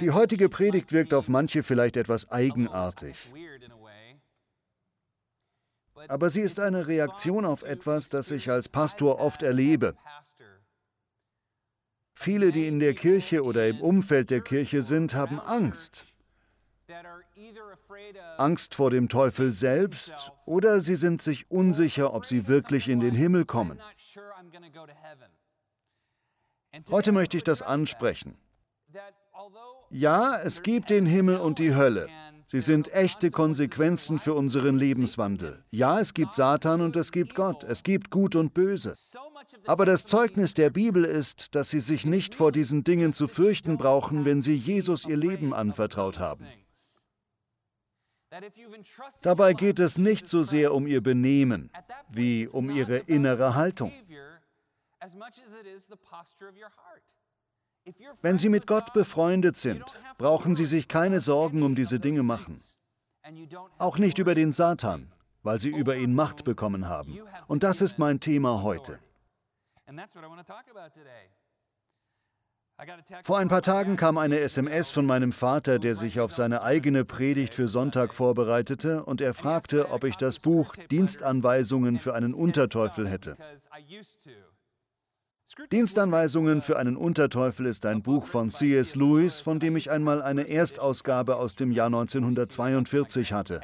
Die heutige Predigt wirkt auf manche vielleicht etwas eigenartig. Aber sie ist eine Reaktion auf etwas, das ich als Pastor oft erlebe. Viele, die in der Kirche oder im Umfeld der Kirche sind, haben Angst. Angst vor dem Teufel selbst oder sie sind sich unsicher, ob sie wirklich in den Himmel kommen. Heute möchte ich das ansprechen. Ja, es gibt den Himmel und die Hölle. Sie sind echte Konsequenzen für unseren Lebenswandel. Ja, es gibt Satan und es gibt Gott. Es gibt Gut und Böse. Aber das Zeugnis der Bibel ist, dass Sie sich nicht vor diesen Dingen zu fürchten brauchen, wenn Sie Jesus Ihr Leben anvertraut haben. Dabei geht es nicht so sehr um Ihr Benehmen wie um Ihre innere Haltung. Wenn Sie mit Gott befreundet sind, brauchen Sie sich keine Sorgen um diese Dinge machen. Auch nicht über den Satan, weil Sie über ihn Macht bekommen haben. Und das ist mein Thema heute. Vor ein paar Tagen kam eine SMS von meinem Vater, der sich auf seine eigene Predigt für Sonntag vorbereitete, und er fragte, ob ich das Buch Dienstanweisungen für einen Unterteufel hätte. Dienstanweisungen für einen Unterteufel ist ein Buch von C.S. Lewis, von dem ich einmal eine Erstausgabe aus dem Jahr 1942 hatte.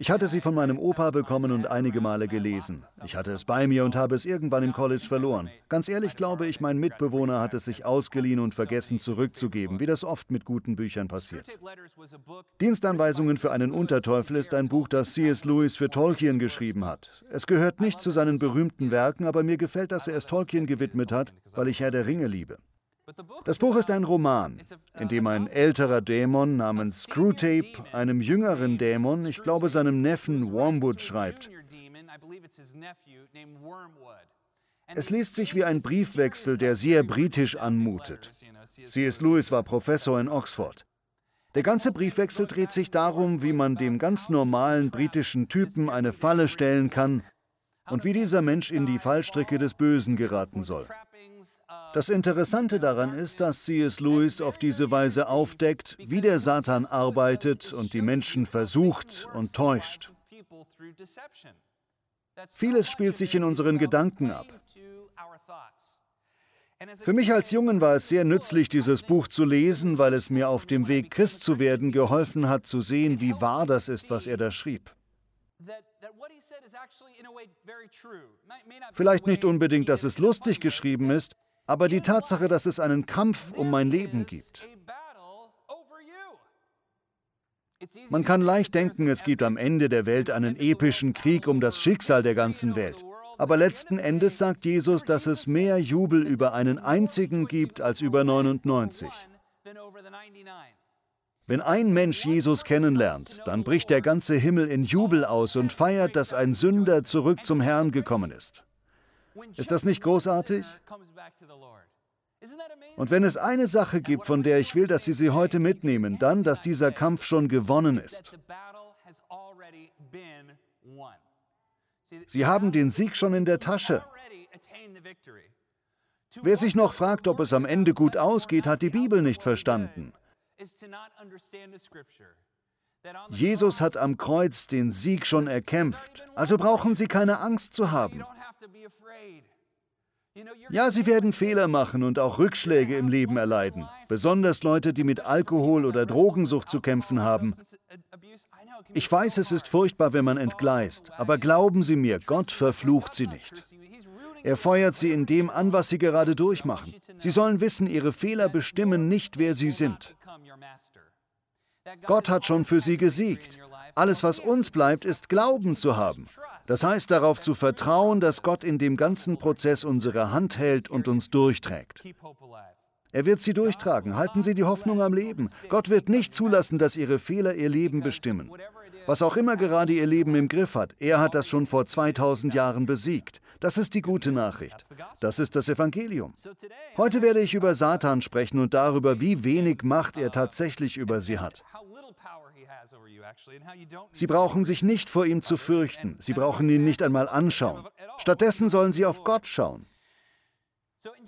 Ich hatte sie von meinem Opa bekommen und einige Male gelesen. Ich hatte es bei mir und habe es irgendwann im College verloren. Ganz ehrlich glaube ich, mein Mitbewohner hat es sich ausgeliehen und vergessen zurückzugeben, wie das oft mit guten Büchern passiert. Dienstanweisungen für einen Unterteufel ist ein Buch, das C.S. Lewis für Tolkien geschrieben hat. Es gehört nicht zu seinen berühmten Werken, aber mir gefällt, dass er es Tolkien gewidmet hat, weil ich Herr der Ringe liebe. Das Buch ist ein Roman, in dem ein älterer Dämon namens Screwtape einem jüngeren Dämon, ich glaube seinem Neffen Wormwood, schreibt. Es liest sich wie ein Briefwechsel, der sehr britisch anmutet. C.S. Lewis war Professor in Oxford. Der ganze Briefwechsel dreht sich darum, wie man dem ganz normalen britischen Typen eine Falle stellen kann und wie dieser Mensch in die Fallstricke des Bösen geraten soll. Das Interessante daran ist, dass C.S. Lewis auf diese Weise aufdeckt, wie der Satan arbeitet und die Menschen versucht und täuscht. Vieles spielt sich in unseren Gedanken ab. Für mich als Jungen war es sehr nützlich, dieses Buch zu lesen, weil es mir auf dem Weg, Christ zu werden, geholfen hat, zu sehen, wie wahr das ist, was er da schrieb. Vielleicht nicht unbedingt, dass es lustig geschrieben ist, aber die Tatsache, dass es einen Kampf um mein Leben gibt. Man kann leicht denken, es gibt am Ende der Welt einen epischen Krieg um das Schicksal der ganzen Welt. Aber letzten Endes sagt Jesus, dass es mehr Jubel über einen einzigen gibt als über 99. Wenn ein Mensch Jesus kennenlernt, dann bricht der ganze Himmel in Jubel aus und feiert, dass ein Sünder zurück zum Herrn gekommen ist. Ist das nicht großartig? Und wenn es eine Sache gibt, von der ich will, dass Sie sie heute mitnehmen, dann, dass dieser Kampf schon gewonnen ist. Sie haben den Sieg schon in der Tasche. Wer sich noch fragt, ob es am Ende gut ausgeht, hat die Bibel nicht verstanden. Jesus hat am Kreuz den Sieg schon erkämpft, also brauchen Sie keine Angst zu haben. Ja, Sie werden Fehler machen und auch Rückschläge im Leben erleiden, besonders Leute, die mit Alkohol oder Drogensucht zu kämpfen haben. Ich weiß, es ist furchtbar, wenn man entgleist, aber glauben Sie mir, Gott verflucht Sie nicht. Er feuert sie in dem an, was sie gerade durchmachen. Sie sollen wissen, ihre Fehler bestimmen nicht, wer sie sind. Gott hat schon für sie gesiegt. Alles, was uns bleibt, ist Glauben zu haben. Das heißt darauf zu vertrauen, dass Gott in dem ganzen Prozess unsere Hand hält und uns durchträgt. Er wird sie durchtragen. Halten Sie die Hoffnung am Leben. Gott wird nicht zulassen, dass Ihre Fehler Ihr Leben bestimmen. Was auch immer gerade Ihr Leben im Griff hat, er hat das schon vor 2000 Jahren besiegt. Das ist die gute Nachricht. Das ist das Evangelium. Heute werde ich über Satan sprechen und darüber, wie wenig Macht er tatsächlich über Sie hat. Sie brauchen sich nicht vor ihm zu fürchten. Sie brauchen ihn nicht einmal anschauen. Stattdessen sollen sie auf Gott schauen.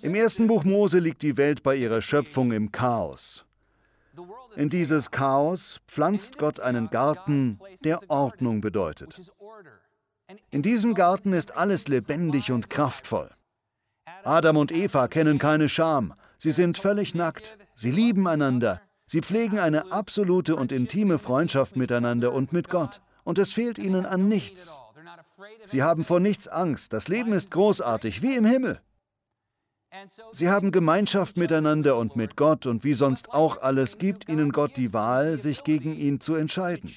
Im ersten Buch Mose liegt die Welt bei ihrer Schöpfung im Chaos. In dieses Chaos pflanzt Gott einen Garten, der Ordnung bedeutet. In diesem Garten ist alles lebendig und kraftvoll. Adam und Eva kennen keine Scham. Sie sind völlig nackt. Sie lieben einander. Sie pflegen eine absolute und intime Freundschaft miteinander und mit Gott. Und es fehlt ihnen an nichts. Sie haben vor nichts Angst. Das Leben ist großartig, wie im Himmel. Sie haben Gemeinschaft miteinander und mit Gott und wie sonst auch alles gibt ihnen Gott die Wahl, sich gegen ihn zu entscheiden.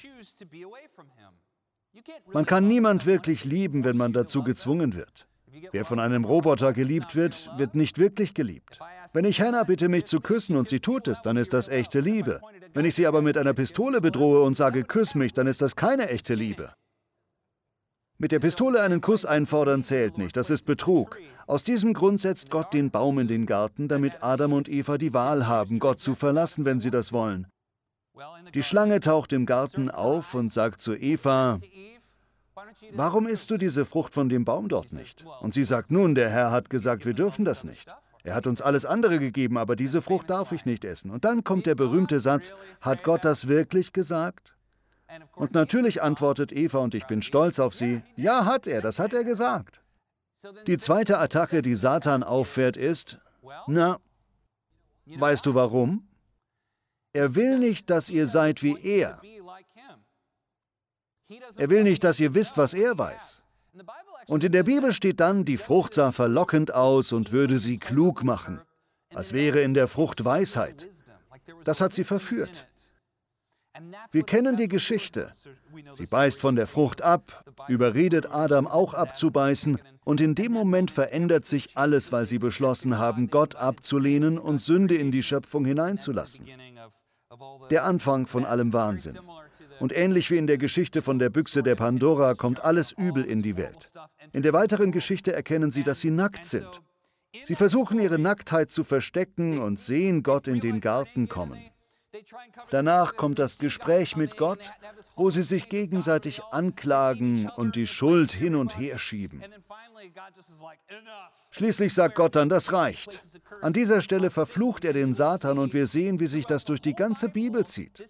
Man kann niemand wirklich lieben, wenn man dazu gezwungen wird. Wer von einem Roboter geliebt wird, wird nicht wirklich geliebt. Wenn ich Hannah bitte, mich zu küssen und sie tut es, dann ist das echte Liebe. Wenn ich sie aber mit einer Pistole bedrohe und sage, küss mich, dann ist das keine echte Liebe. Mit der Pistole einen Kuss einfordern zählt nicht, das ist Betrug. Aus diesem Grund setzt Gott den Baum in den Garten, damit Adam und Eva die Wahl haben, Gott zu verlassen, wenn sie das wollen. Die Schlange taucht im Garten auf und sagt zu Eva, Warum isst du diese Frucht von dem Baum dort nicht? Und sie sagt, nun, der Herr hat gesagt, wir dürfen das nicht. Er hat uns alles andere gegeben, aber diese Frucht darf ich nicht essen. Und dann kommt der berühmte Satz, hat Gott das wirklich gesagt? Und natürlich antwortet Eva, und ich bin stolz auf sie, ja hat er, das hat er gesagt. Die zweite Attacke, die Satan auffährt, ist, na, weißt du warum? Er will nicht, dass ihr seid wie er. Er will nicht, dass ihr wisst, was er weiß. Und in der Bibel steht dann, die Frucht sah verlockend aus und würde sie klug machen, als wäre in der Frucht Weisheit. Das hat sie verführt. Wir kennen die Geschichte. Sie beißt von der Frucht ab, überredet Adam auch abzubeißen, und in dem Moment verändert sich alles, weil sie beschlossen haben, Gott abzulehnen und Sünde in die Schöpfung hineinzulassen. Der Anfang von allem Wahnsinn. Und ähnlich wie in der Geschichte von der Büchse der Pandora kommt alles Übel in die Welt. In der weiteren Geschichte erkennen sie, dass sie nackt sind. Sie versuchen ihre Nacktheit zu verstecken und sehen Gott in den Garten kommen. Danach kommt das Gespräch mit Gott, wo sie sich gegenseitig anklagen und die Schuld hin und her schieben. Schließlich sagt Gott dann, das reicht. An dieser Stelle verflucht er den Satan und wir sehen, wie sich das durch die ganze Bibel zieht.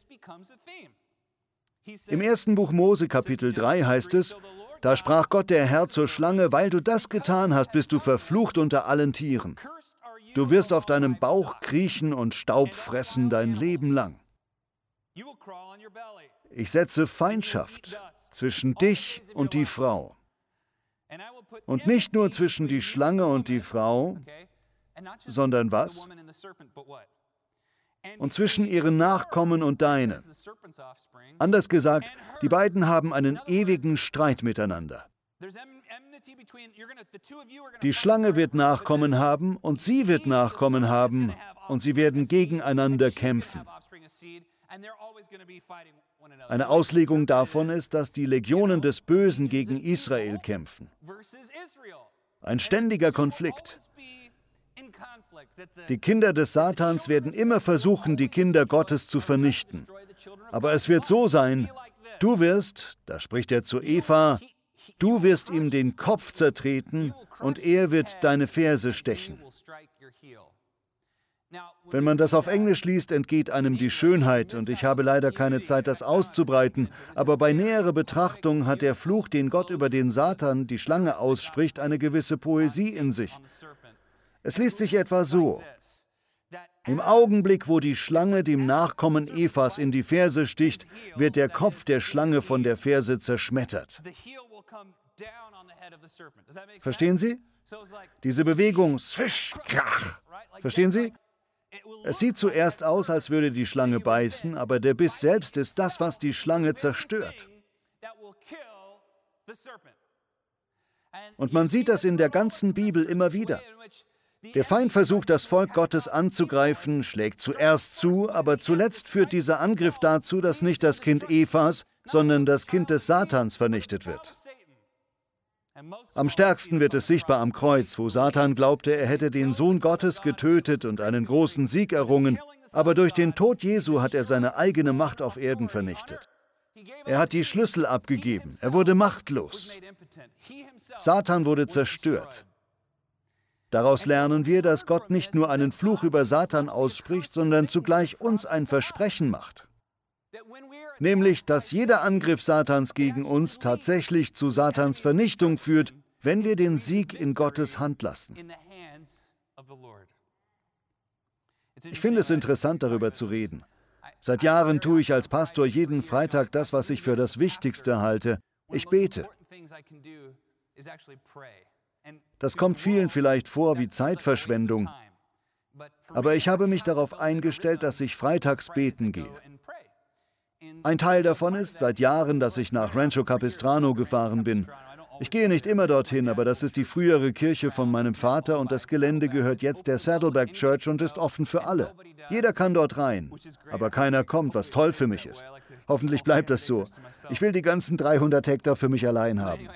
Im ersten Buch Mose Kapitel 3 heißt es, da sprach Gott der Herr zur Schlange, weil du das getan hast, bist du verflucht unter allen Tieren. Du wirst auf deinem Bauch kriechen und Staub fressen dein Leben lang. Ich setze Feindschaft zwischen dich und die Frau. Und nicht nur zwischen die Schlange und die Frau, sondern was? Und zwischen ihren Nachkommen und deine. Anders gesagt, die beiden haben einen ewigen Streit miteinander. Die Schlange wird Nachkommen haben und sie wird Nachkommen haben und sie werden gegeneinander kämpfen. Eine Auslegung davon ist, dass die Legionen des Bösen gegen Israel kämpfen. Ein ständiger Konflikt. Die Kinder des Satans werden immer versuchen, die Kinder Gottes zu vernichten. Aber es wird so sein, du wirst, da spricht er zu Eva, du wirst ihm den Kopf zertreten und er wird deine Ferse stechen. Wenn man das auf Englisch liest, entgeht einem die Schönheit, und ich habe leider keine Zeit, das auszubreiten, aber bei näherer Betrachtung hat der Fluch, den Gott über den Satan, die Schlange ausspricht, eine gewisse Poesie in sich. Es liest sich etwa so. Im Augenblick, wo die Schlange dem Nachkommen Evas in die Ferse sticht, wird der Kopf der Schlange von der Ferse zerschmettert. Verstehen Sie? Diese Bewegung, swish, krach. Verstehen Sie? Es sieht zuerst aus, als würde die Schlange beißen, aber der Biss selbst ist das, was die Schlange zerstört. Und man sieht das in der ganzen Bibel immer wieder. Der Feind versucht, das Volk Gottes anzugreifen, schlägt zuerst zu, aber zuletzt führt dieser Angriff dazu, dass nicht das Kind Evas, sondern das Kind des Satans vernichtet wird. Am stärksten wird es sichtbar am Kreuz, wo Satan glaubte, er hätte den Sohn Gottes getötet und einen großen Sieg errungen, aber durch den Tod Jesu hat er seine eigene Macht auf Erden vernichtet. Er hat die Schlüssel abgegeben, er wurde machtlos. Satan wurde zerstört. Daraus lernen wir, dass Gott nicht nur einen Fluch über Satan ausspricht, sondern zugleich uns ein Versprechen macht. Nämlich, dass jeder Angriff Satans gegen uns tatsächlich zu Satans Vernichtung führt, wenn wir den Sieg in Gottes Hand lassen. Ich finde es interessant, darüber zu reden. Seit Jahren tue ich als Pastor jeden Freitag das, was ich für das Wichtigste halte. Ich bete. Das kommt vielen vielleicht vor wie Zeitverschwendung, aber ich habe mich darauf eingestellt, dass ich freitags beten gehe. Ein Teil davon ist seit Jahren, dass ich nach Rancho Capistrano gefahren bin. Ich gehe nicht immer dorthin, aber das ist die frühere Kirche von meinem Vater und das Gelände gehört jetzt der Saddleback Church und ist offen für alle. Jeder kann dort rein, aber keiner kommt, was toll für mich ist. Hoffentlich bleibt das so. Ich will die ganzen 300 Hektar für mich allein haben.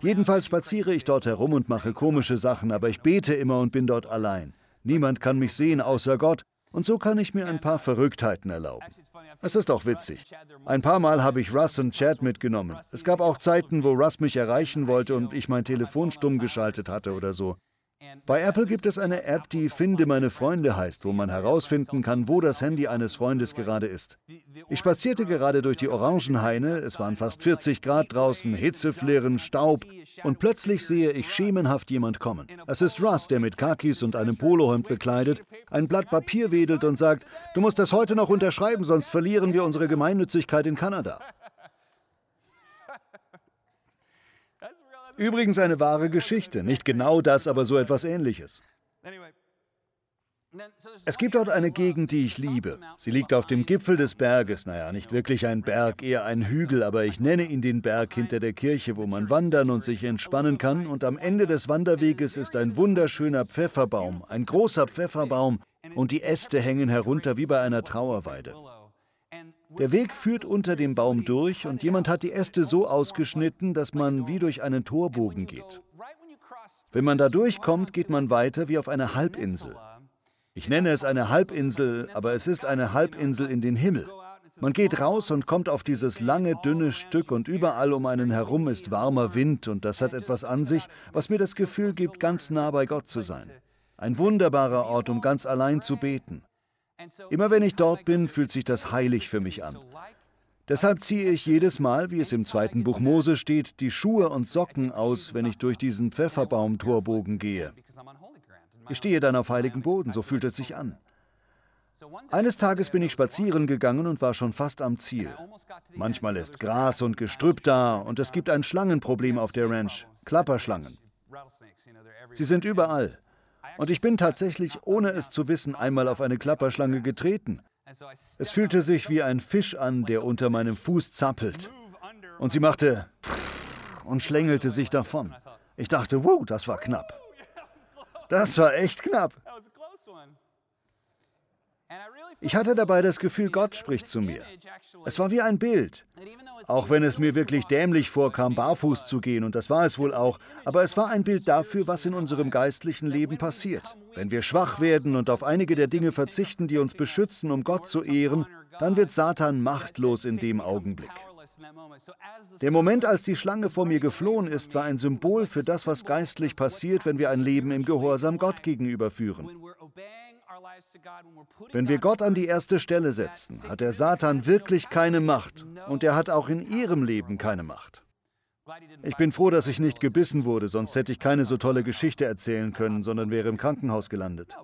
Jedenfalls spaziere ich dort herum und mache komische Sachen, aber ich bete immer und bin dort allein. Niemand kann mich sehen außer Gott, und so kann ich mir ein paar Verrücktheiten erlauben. Es ist auch witzig. Ein paar Mal habe ich Russ und Chad mitgenommen. Es gab auch Zeiten, wo Russ mich erreichen wollte und ich mein Telefon stumm geschaltet hatte oder so. Bei Apple gibt es eine App, die Finde meine Freunde heißt, wo man herausfinden kann, wo das Handy eines Freundes gerade ist. Ich spazierte gerade durch die Orangenhaine, es waren fast 40 Grad draußen, Hitzeflirren, Staub, und plötzlich sehe ich schemenhaft jemand kommen. Es ist Russ, der mit Kakis und einem Polohemd bekleidet, ein Blatt Papier wedelt und sagt, du musst das heute noch unterschreiben, sonst verlieren wir unsere Gemeinnützigkeit in Kanada. Übrigens eine wahre Geschichte. Nicht genau das, aber so etwas ähnliches. Es gibt dort eine Gegend, die ich liebe. Sie liegt auf dem Gipfel des Berges. Naja, nicht wirklich ein Berg, eher ein Hügel, aber ich nenne ihn den Berg hinter der Kirche, wo man wandern und sich entspannen kann. Und am Ende des Wanderweges ist ein wunderschöner Pfefferbaum, ein großer Pfefferbaum, und die Äste hängen herunter wie bei einer Trauerweide. Der Weg führt unter dem Baum durch und jemand hat die Äste so ausgeschnitten, dass man wie durch einen Torbogen geht. Wenn man da durchkommt, geht man weiter wie auf einer Halbinsel. Ich nenne es eine Halbinsel, aber es ist eine Halbinsel in den Himmel. Man geht raus und kommt auf dieses lange, dünne Stück und überall um einen herum ist warmer Wind und das hat etwas an sich, was mir das Gefühl gibt, ganz nah bei Gott zu sein. Ein wunderbarer Ort, um ganz allein zu beten. Immer wenn ich dort bin, fühlt sich das heilig für mich an. Deshalb ziehe ich jedes Mal, wie es im zweiten Buch Mose steht, die Schuhe und Socken aus, wenn ich durch diesen Pfefferbaum-Torbogen gehe. Ich stehe dann auf heiligem Boden, so fühlt es sich an. Eines Tages bin ich spazieren gegangen und war schon fast am Ziel. Manchmal ist Gras und Gestrüpp da und es gibt ein Schlangenproblem auf der Ranch, Klapperschlangen. Sie sind überall. Und ich bin tatsächlich, ohne es zu wissen, einmal auf eine Klapperschlange getreten. Es fühlte sich wie ein Fisch an, der unter meinem Fuß zappelt. Und sie machte und schlängelte sich davon. Ich dachte, wow, das war knapp. Das war echt knapp. Ich hatte dabei das Gefühl, Gott spricht zu mir. Es war wie ein Bild. Auch wenn es mir wirklich dämlich vorkam, barfuß zu gehen, und das war es wohl auch, aber es war ein Bild dafür, was in unserem geistlichen Leben passiert. Wenn wir schwach werden und auf einige der Dinge verzichten, die uns beschützen, um Gott zu ehren, dann wird Satan machtlos in dem Augenblick. Der Moment, als die Schlange vor mir geflohen ist, war ein Symbol für das, was geistlich passiert, wenn wir ein Leben im Gehorsam Gott gegenüber führen. Wenn wir Gott an die erste Stelle setzen, hat der Satan wirklich keine Macht und er hat auch in ihrem Leben keine Macht. Ich bin froh, dass ich nicht gebissen wurde, sonst hätte ich keine so tolle Geschichte erzählen können, sondern wäre im Krankenhaus gelandet.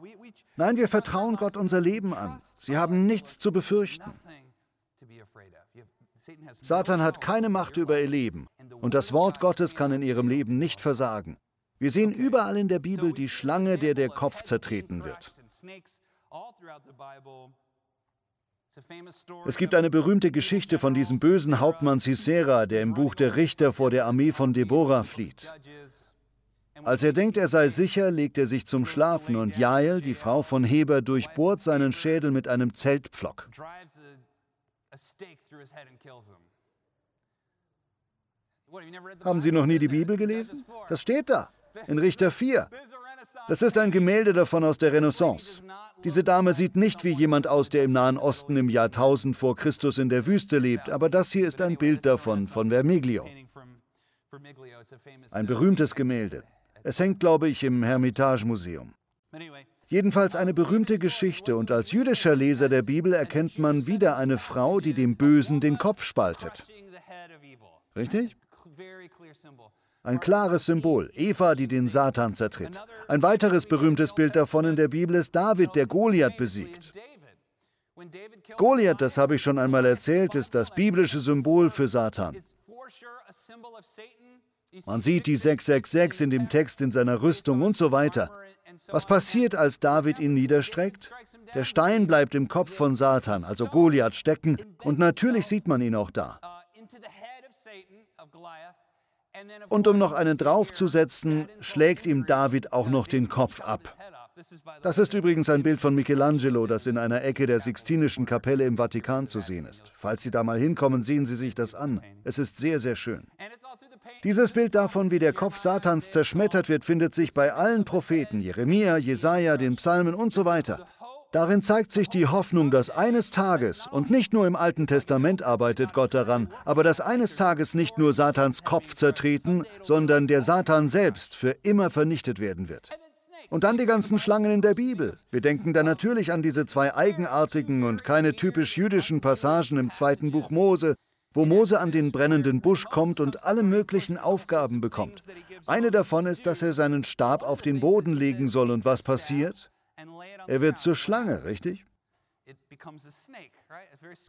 Nein, wir vertrauen Gott unser Leben an. Sie haben nichts zu befürchten. Satan hat keine Macht über ihr Leben und das Wort Gottes kann in ihrem Leben nicht versagen. Wir sehen überall in der Bibel die Schlange, der der Kopf zertreten wird. Es gibt eine berühmte Geschichte von diesem bösen Hauptmann Sisera, der im Buch der Richter vor der Armee von Deborah flieht. Als er denkt, er sei sicher, legt er sich zum Schlafen und Jael, die Frau von Heber, durchbohrt seinen Schädel mit einem Zeltpflock. Haben Sie noch nie die Bibel gelesen? Das steht da, in Richter 4. Das ist ein Gemälde davon aus der Renaissance. Diese Dame sieht nicht wie jemand aus, der im Nahen Osten im Jahr 1000 vor Christus in der Wüste lebt, aber das hier ist ein Bild davon, von Vermiglio. Ein berühmtes Gemälde. Es hängt, glaube ich, im Hermitage Museum. Jedenfalls eine berühmte Geschichte und als jüdischer Leser der Bibel erkennt man wieder eine Frau, die dem Bösen den Kopf spaltet. Richtig? Ein klares Symbol, Eva, die den Satan zertritt. Ein weiteres berühmtes Bild davon in der Bibel ist David, der Goliath besiegt. Goliath, das habe ich schon einmal erzählt, ist das biblische Symbol für Satan. Man sieht die 666 in dem Text in seiner Rüstung und so weiter. Was passiert, als David ihn niederstreckt? Der Stein bleibt im Kopf von Satan, also Goliath, stecken, und natürlich sieht man ihn auch da. Und um noch einen draufzusetzen, schlägt ihm David auch noch den Kopf ab. Das ist übrigens ein Bild von Michelangelo, das in einer Ecke der Sixtinischen Kapelle im Vatikan zu sehen ist. Falls Sie da mal hinkommen, sehen Sie sich das an. Es ist sehr, sehr schön. Dieses Bild davon, wie der Kopf Satans zerschmettert wird, findet sich bei allen Propheten, Jeremia, Jesaja, den Psalmen und so weiter. Darin zeigt sich die Hoffnung, dass eines Tages, und nicht nur im Alten Testament arbeitet Gott daran, aber dass eines Tages nicht nur Satans Kopf zertreten, sondern der Satan selbst für immer vernichtet werden wird. Und dann die ganzen Schlangen in der Bibel. Wir denken da natürlich an diese zwei eigenartigen und keine typisch jüdischen Passagen im zweiten Buch Mose, wo Mose an den brennenden Busch kommt und alle möglichen Aufgaben bekommt. Eine davon ist, dass er seinen Stab auf den Boden legen soll. Und was passiert? Er wird zur Schlange, richtig?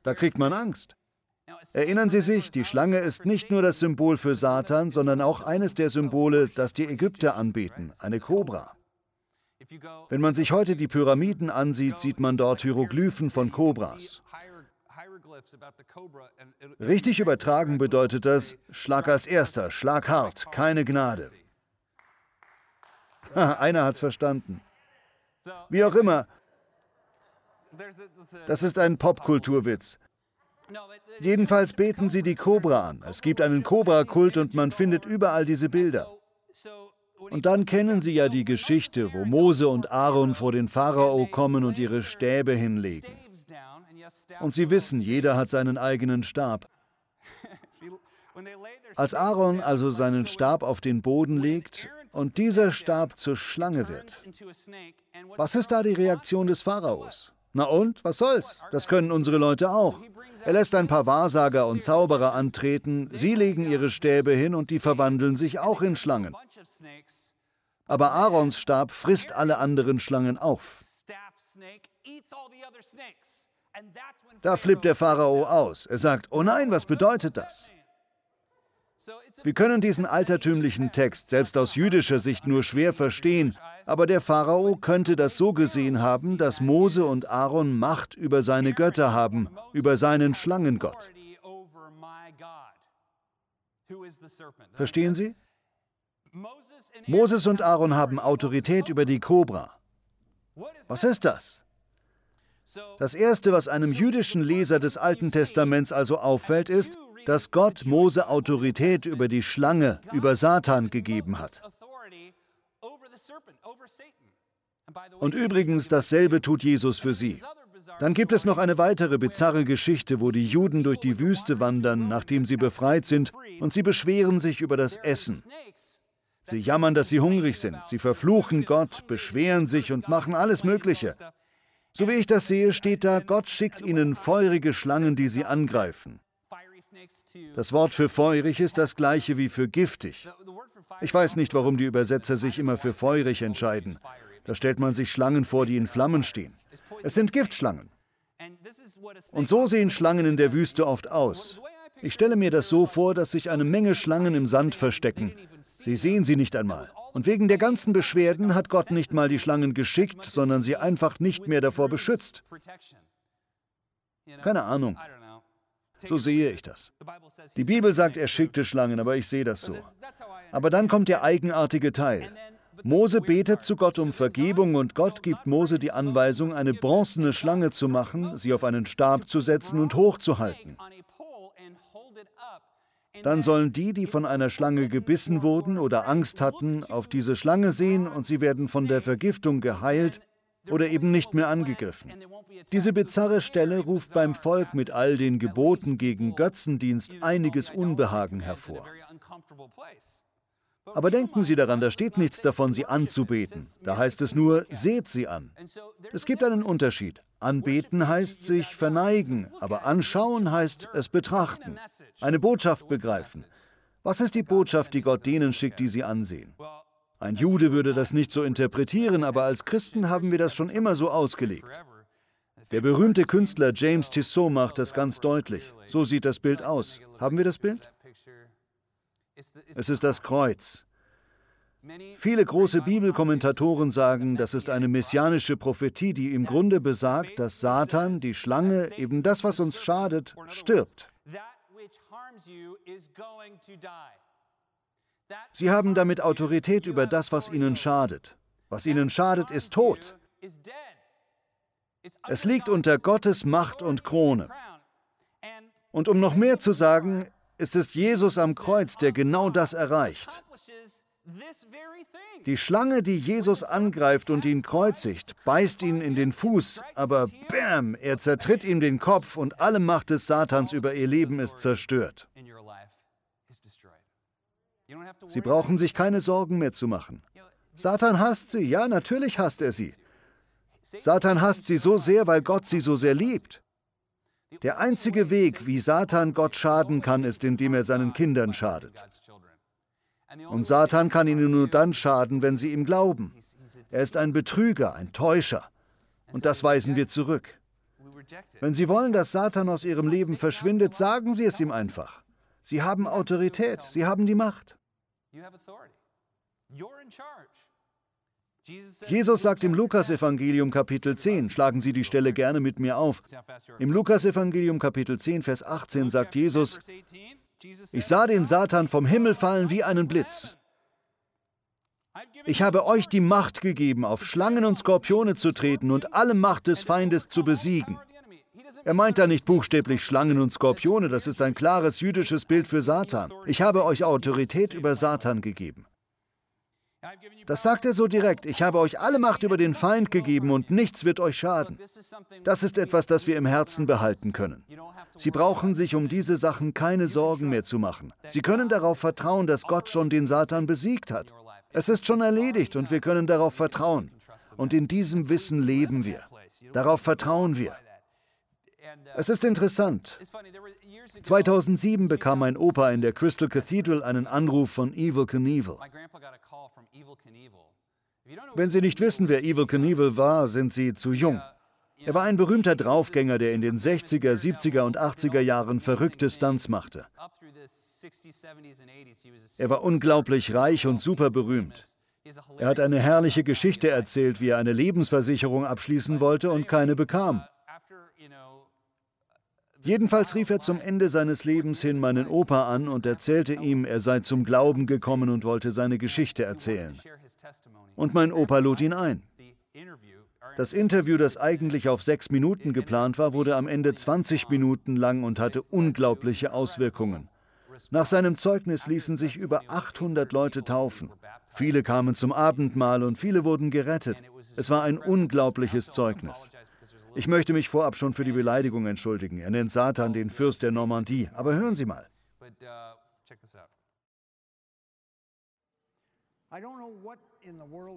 Da kriegt man Angst. Erinnern Sie sich, die Schlange ist nicht nur das Symbol für Satan, sondern auch eines der Symbole, das die Ägypter anbeten, eine Kobra. Wenn man sich heute die Pyramiden ansieht, sieht man dort Hieroglyphen von Kobras. Richtig übertragen bedeutet das, schlag als erster, schlag hart, keine Gnade. Einer hat's verstanden. Wie auch immer, das ist ein Popkulturwitz. Jedenfalls beten sie die Kobra an. Es gibt einen Kobra-Kult und man findet überall diese Bilder. Und dann kennen Sie ja die Geschichte, wo Mose und Aaron vor den Pharao kommen und ihre Stäbe hinlegen. Und Sie wissen, jeder hat seinen eigenen Stab. Als Aaron also seinen Stab auf den Boden legt und dieser Stab zur Schlange wird, was ist da die Reaktion des Pharaos? Na und, was soll's? Das können unsere Leute auch. Er lässt ein paar Wahrsager und Zauberer antreten, sie legen ihre Stäbe hin und die verwandeln sich auch in Schlangen. Aber Aarons Stab frisst alle anderen Schlangen auf. Da flippt der Pharao aus. Er sagt, oh nein, was bedeutet das? Wir können diesen altertümlichen Text selbst aus jüdischer Sicht nur schwer verstehen, aber der Pharao könnte das so gesehen haben, dass Mose und Aaron Macht über seine Götter haben, über seinen Schlangengott. Verstehen Sie? Moses und Aaron haben Autorität über die Kobra. Was ist das? Das Erste, was einem jüdischen Leser des Alten Testaments also auffällt, ist, dass Gott Mose Autorität über die Schlange, über Satan gegeben hat. Und übrigens, dasselbe tut Jesus für sie. Dann gibt es noch eine weitere bizarre Geschichte, wo die Juden durch die Wüste wandern, nachdem sie befreit sind, und sie beschweren sich über das Essen. Sie jammern, dass sie hungrig sind, sie verfluchen Gott, beschweren sich und machen alles Mögliche. So wie ich das sehe, steht da, Gott schickt ihnen feurige Schlangen, die sie angreifen. Das Wort für feurig ist das gleiche wie für giftig. Ich weiß nicht, warum die Übersetzer sich immer für feurig entscheiden. Da stellt man sich Schlangen vor, die in Flammen stehen. Es sind Giftschlangen. Und so sehen Schlangen in der Wüste oft aus. Ich stelle mir das so vor, dass sich eine Menge Schlangen im Sand verstecken. Sie sehen sie nicht einmal. Und wegen der ganzen Beschwerden hat Gott nicht mal die Schlangen geschickt, sondern sie einfach nicht mehr davor beschützt. Keine Ahnung. So sehe ich das. Die Bibel sagt, er schickte Schlangen, aber ich sehe das so. Aber dann kommt der eigenartige Teil. Mose betet zu Gott um Vergebung und Gott gibt Mose die Anweisung, eine bronzene Schlange zu machen, sie auf einen Stab zu setzen und hochzuhalten. Dann sollen die, die von einer Schlange gebissen wurden oder Angst hatten, auf diese Schlange sehen und sie werden von der Vergiftung geheilt oder eben nicht mehr angegriffen. Diese bizarre Stelle ruft beim Volk mit all den Geboten gegen Götzendienst einiges Unbehagen hervor. Aber denken Sie daran, da steht nichts davon, sie anzubeten. Da heißt es nur, seht sie an. Es gibt einen Unterschied. Anbeten heißt sich verneigen, aber anschauen heißt es betrachten, eine Botschaft begreifen. Was ist die Botschaft, die Gott denen schickt, die sie ansehen? Ein Jude würde das nicht so interpretieren, aber als Christen haben wir das schon immer so ausgelegt. Der berühmte Künstler James Tissot macht das ganz deutlich. So sieht das Bild aus. Haben wir das Bild? Es ist das Kreuz. Viele große Bibelkommentatoren sagen, das ist eine messianische Prophetie, die im Grunde besagt, dass Satan, die Schlange, eben das, was uns schadet, stirbt. Sie haben damit Autorität über das, was ihnen schadet. Was ihnen schadet, ist tot. Es liegt unter Gottes Macht und Krone. Und um noch mehr zu sagen, ist es Jesus am Kreuz, der genau das erreicht. Die Schlange, die Jesus angreift und ihn kreuzigt, beißt ihn in den Fuß, aber bam, er zertritt ihm den Kopf und alle Macht des Satans über ihr Leben ist zerstört. Sie brauchen sich keine Sorgen mehr zu machen. Satan hasst sie, ja, natürlich hasst er sie. Satan hasst sie so sehr, weil Gott sie so sehr liebt. Der einzige Weg, wie Satan Gott schaden kann, ist, indem er seinen Kindern schadet. Und Satan kann ihnen nur dann schaden, wenn sie ihm glauben. Er ist ein Betrüger, ein Täuscher. Und das weisen wir zurück. Wenn Sie wollen, dass Satan aus Ihrem Leben verschwindet, sagen Sie es ihm einfach. Sie haben Autorität, Sie haben die Macht. Jesus sagt im Lukasevangelium Kapitel 10, schlagen Sie die Stelle gerne mit mir auf. Im Lukasevangelium Kapitel 10, Vers 18 sagt Jesus, ich sah den Satan vom Himmel fallen wie einen Blitz. Ich habe euch die Macht gegeben, auf Schlangen und Skorpione zu treten und alle Macht des Feindes zu besiegen. Er meint da nicht buchstäblich Schlangen und Skorpione, das ist ein klares jüdisches Bild für Satan. Ich habe euch Autorität über Satan gegeben. Das sagt er so direkt. Ich habe euch alle Macht über den Feind gegeben und nichts wird euch schaden. Das ist etwas, das wir im Herzen behalten können. Sie brauchen sich um diese Sachen keine Sorgen mehr zu machen. Sie können darauf vertrauen, dass Gott schon den Satan besiegt hat. Es ist schon erledigt und wir können darauf vertrauen. Und in diesem Wissen leben wir. Darauf vertrauen wir. Es ist interessant. 2007 bekam mein Opa in der Crystal Cathedral einen Anruf von Evil Knievel. Wenn Sie nicht wissen, wer Evil Knievel war, sind Sie zu jung. Er war ein berühmter Draufgänger, der in den 60er, 70er und 80er Jahren verrückte Stunts machte. Er war unglaublich reich und super berühmt. Er hat eine herrliche Geschichte erzählt, wie er eine Lebensversicherung abschließen wollte und keine bekam. Jedenfalls rief er zum Ende seines Lebens hin meinen Opa an und erzählte ihm, er sei zum Glauben gekommen und wollte seine Geschichte erzählen. Und mein Opa lud ihn ein. Das Interview, das eigentlich auf sechs Minuten geplant war, wurde am Ende 20 Minuten lang und hatte unglaubliche Auswirkungen. Nach seinem Zeugnis ließen sich über 800 Leute taufen. Viele kamen zum Abendmahl und viele wurden gerettet. Es war ein unglaubliches Zeugnis. Ich möchte mich vorab schon für die Beleidigung entschuldigen. Er nennt Satan den Fürst der Normandie. Aber hören Sie mal.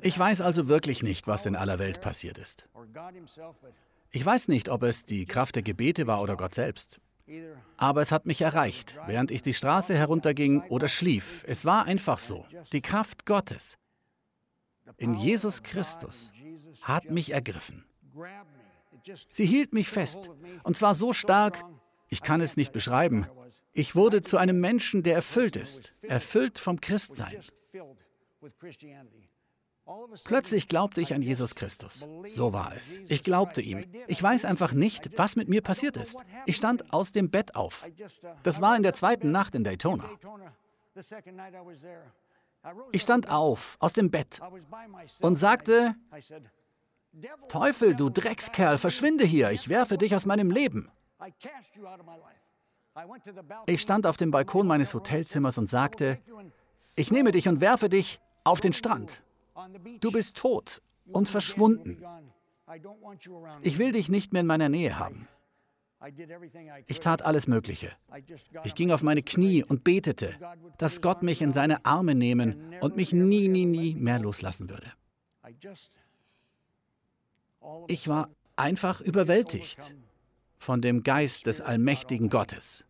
Ich weiß also wirklich nicht, was in aller Welt passiert ist. Ich weiß nicht, ob es die Kraft der Gebete war oder Gott selbst. Aber es hat mich erreicht, während ich die Straße herunterging oder schlief. Es war einfach so. Die Kraft Gottes in Jesus Christus hat mich ergriffen. Sie hielt mich fest, und zwar so stark, ich kann es nicht beschreiben. Ich wurde zu einem Menschen, der erfüllt ist, erfüllt vom Christsein. Plötzlich glaubte ich an Jesus Christus. So war es. Ich glaubte ihm. Ich weiß einfach nicht, was mit mir passiert ist. Ich stand aus dem Bett auf. Das war in der zweiten Nacht in Daytona. Ich stand auf, aus dem Bett und sagte, Teufel, du Dreckskerl, verschwinde hier, ich werfe dich aus meinem Leben. Ich stand auf dem Balkon meines Hotelzimmers und sagte, ich nehme dich und werfe dich auf den Strand. Du bist tot und verschwunden. Ich will dich nicht mehr in meiner Nähe haben. Ich tat alles Mögliche. Ich ging auf meine Knie und betete, dass Gott mich in seine Arme nehmen und mich nie, nie, nie mehr loslassen würde. Ich war einfach überwältigt von dem Geist des allmächtigen Gottes.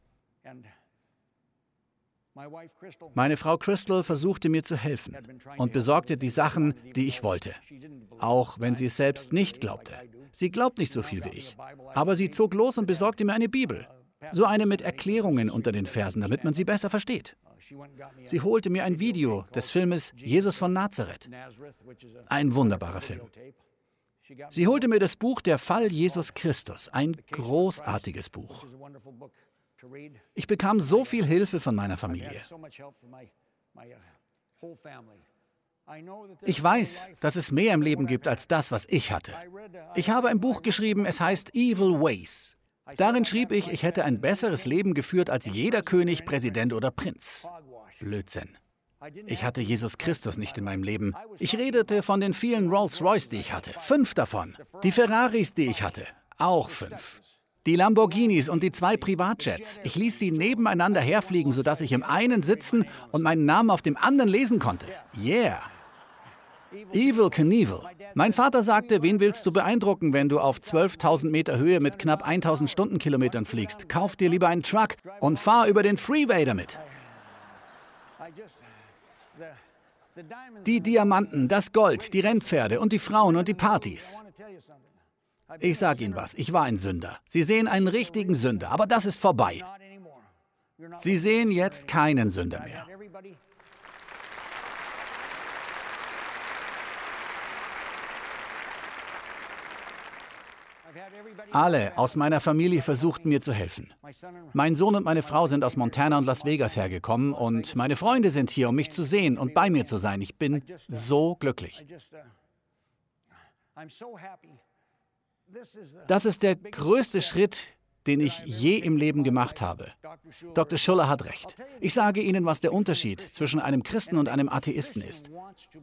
Meine Frau Crystal versuchte mir zu helfen und besorgte die Sachen, die ich wollte, auch wenn sie es selbst nicht glaubte. Sie glaubt nicht so viel wie ich, aber sie zog los und besorgte mir eine Bibel, so eine mit Erklärungen unter den Versen, damit man sie besser versteht. Sie holte mir ein Video des Filmes Jesus von Nazareth, ein wunderbarer Film. Sie holte mir das Buch Der Fall Jesus Christus, ein großartiges Buch. Ich bekam so viel Hilfe von meiner Familie. Ich weiß, dass es mehr im Leben gibt als das, was ich hatte. Ich habe ein Buch geschrieben, es heißt Evil Ways. Darin schrieb ich, ich hätte ein besseres Leben geführt als jeder König, Präsident oder Prinz. Blödsinn. Ich hatte Jesus Christus nicht in meinem Leben. Ich redete von den vielen Rolls-Royce, die ich hatte. Fünf davon. Die Ferraris, die ich hatte. Auch fünf. Die Lamborghinis und die zwei Privatjets. Ich ließ sie nebeneinander herfliegen, sodass ich im einen sitzen und meinen Namen auf dem anderen lesen konnte. Yeah. Evil Knievel. Mein Vater sagte, wen willst du beeindrucken, wenn du auf 12.000 Meter Höhe mit knapp 1.000 Stundenkilometern fliegst? Kauf dir lieber einen Truck und fahr über den Freeway damit. Die Diamanten, das Gold, die Rennpferde und die Frauen und die Partys. Ich sage Ihnen was, ich war ein Sünder. Sie sehen einen richtigen Sünder, aber das ist vorbei. Sie sehen jetzt keinen Sünder mehr. Alle aus meiner Familie versuchten mir zu helfen. Mein Sohn und meine Frau sind aus Montana und Las Vegas hergekommen und meine Freunde sind hier, um mich zu sehen und bei mir zu sein. Ich bin so glücklich. Das ist der größte Schritt, den ich je im Leben gemacht habe. Dr. Schuller hat recht. Ich sage Ihnen, was der Unterschied zwischen einem Christen und einem Atheisten ist.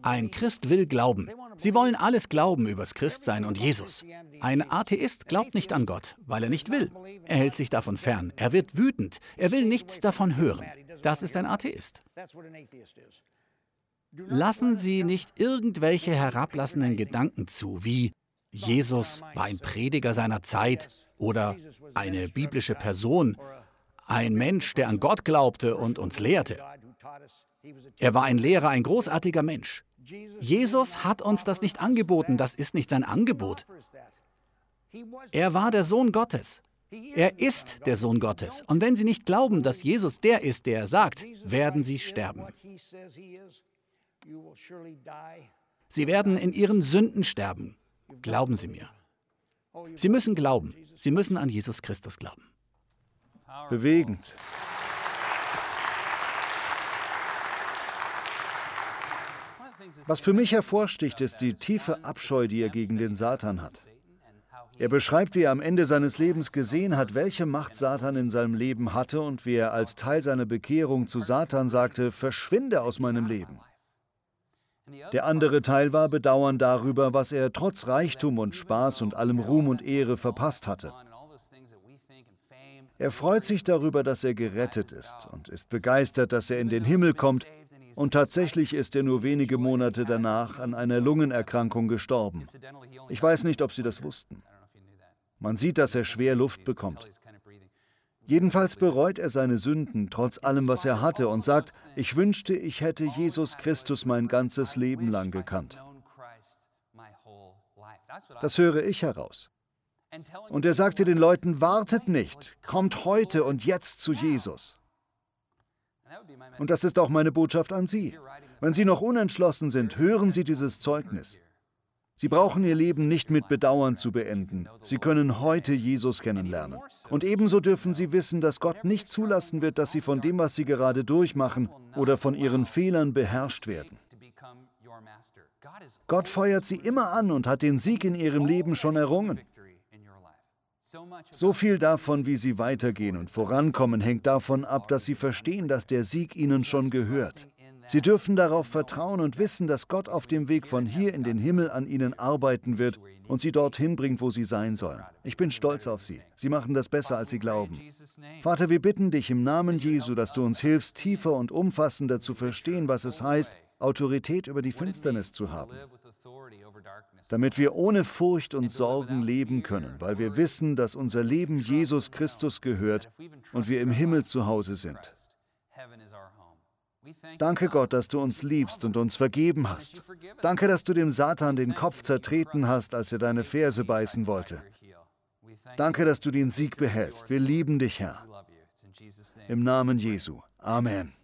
Ein Christ will glauben. Sie wollen alles glauben übers Christsein und Jesus. Ein Atheist glaubt nicht an Gott, weil er nicht will. Er hält sich davon fern. Er wird wütend. Er will nichts davon hören. Das ist ein Atheist. Lassen Sie nicht irgendwelche herablassenden Gedanken zu, wie Jesus war ein Prediger seiner Zeit oder eine biblische Person, ein Mensch, der an Gott glaubte und uns lehrte. Er war ein Lehrer, ein großartiger Mensch. Jesus hat uns das nicht angeboten, das ist nicht sein Angebot. Er war der Sohn Gottes. Er ist der Sohn Gottes. Und wenn Sie nicht glauben, dass Jesus der ist, der er sagt, werden Sie sterben. Sie werden in Ihren Sünden sterben. Glauben Sie mir. Sie müssen glauben. Sie müssen an Jesus Christus glauben. Bewegend. Was für mich hervorsticht, ist die tiefe Abscheu, die er gegen den Satan hat. Er beschreibt, wie er am Ende seines Lebens gesehen hat, welche Macht Satan in seinem Leben hatte und wie er als Teil seiner Bekehrung zu Satan sagte, verschwinde aus meinem Leben. Der andere Teil war Bedauern darüber, was er trotz Reichtum und Spaß und allem Ruhm und Ehre verpasst hatte. Er freut sich darüber, dass er gerettet ist und ist begeistert, dass er in den Himmel kommt, und tatsächlich ist er nur wenige Monate danach an einer Lungenerkrankung gestorben. Ich weiß nicht, ob Sie das wussten. Man sieht, dass er schwer Luft bekommt. Jedenfalls bereut er seine Sünden trotz allem, was er hatte und sagt, ich wünschte, ich hätte Jesus Christus mein ganzes Leben lang gekannt. Das höre ich heraus. Und er sagte den Leuten, wartet nicht, kommt heute und jetzt zu Jesus. Und das ist auch meine Botschaft an Sie. Wenn Sie noch unentschlossen sind, hören Sie dieses Zeugnis. Sie brauchen ihr Leben nicht mit Bedauern zu beenden. Sie können heute Jesus kennenlernen. Und ebenso dürfen Sie wissen, dass Gott nicht zulassen wird, dass Sie von dem, was Sie gerade durchmachen oder von Ihren Fehlern beherrscht werden. Gott feuert Sie immer an und hat den Sieg in Ihrem Leben schon errungen. So viel davon, wie Sie weitergehen und vorankommen, hängt davon ab, dass Sie verstehen, dass der Sieg Ihnen schon gehört. Sie dürfen darauf vertrauen und wissen, dass Gott auf dem Weg von hier in den Himmel an ihnen arbeiten wird und sie dorthin bringt, wo sie sein sollen. Ich bin stolz auf sie. Sie machen das besser, als sie glauben. Vater, wir bitten dich im Namen Jesu, dass du uns hilfst, tiefer und umfassender zu verstehen, was es heißt, Autorität über die Finsternis zu haben damit wir ohne Furcht und Sorgen leben können, weil wir wissen, dass unser Leben Jesus Christus gehört und wir im Himmel zu Hause sind. Danke Gott, dass du uns liebst und uns vergeben hast. Danke, dass du dem Satan den Kopf zertreten hast, als er deine Ferse beißen wollte. Danke, dass du den Sieg behältst. Wir lieben dich, Herr. Im Namen Jesu. Amen.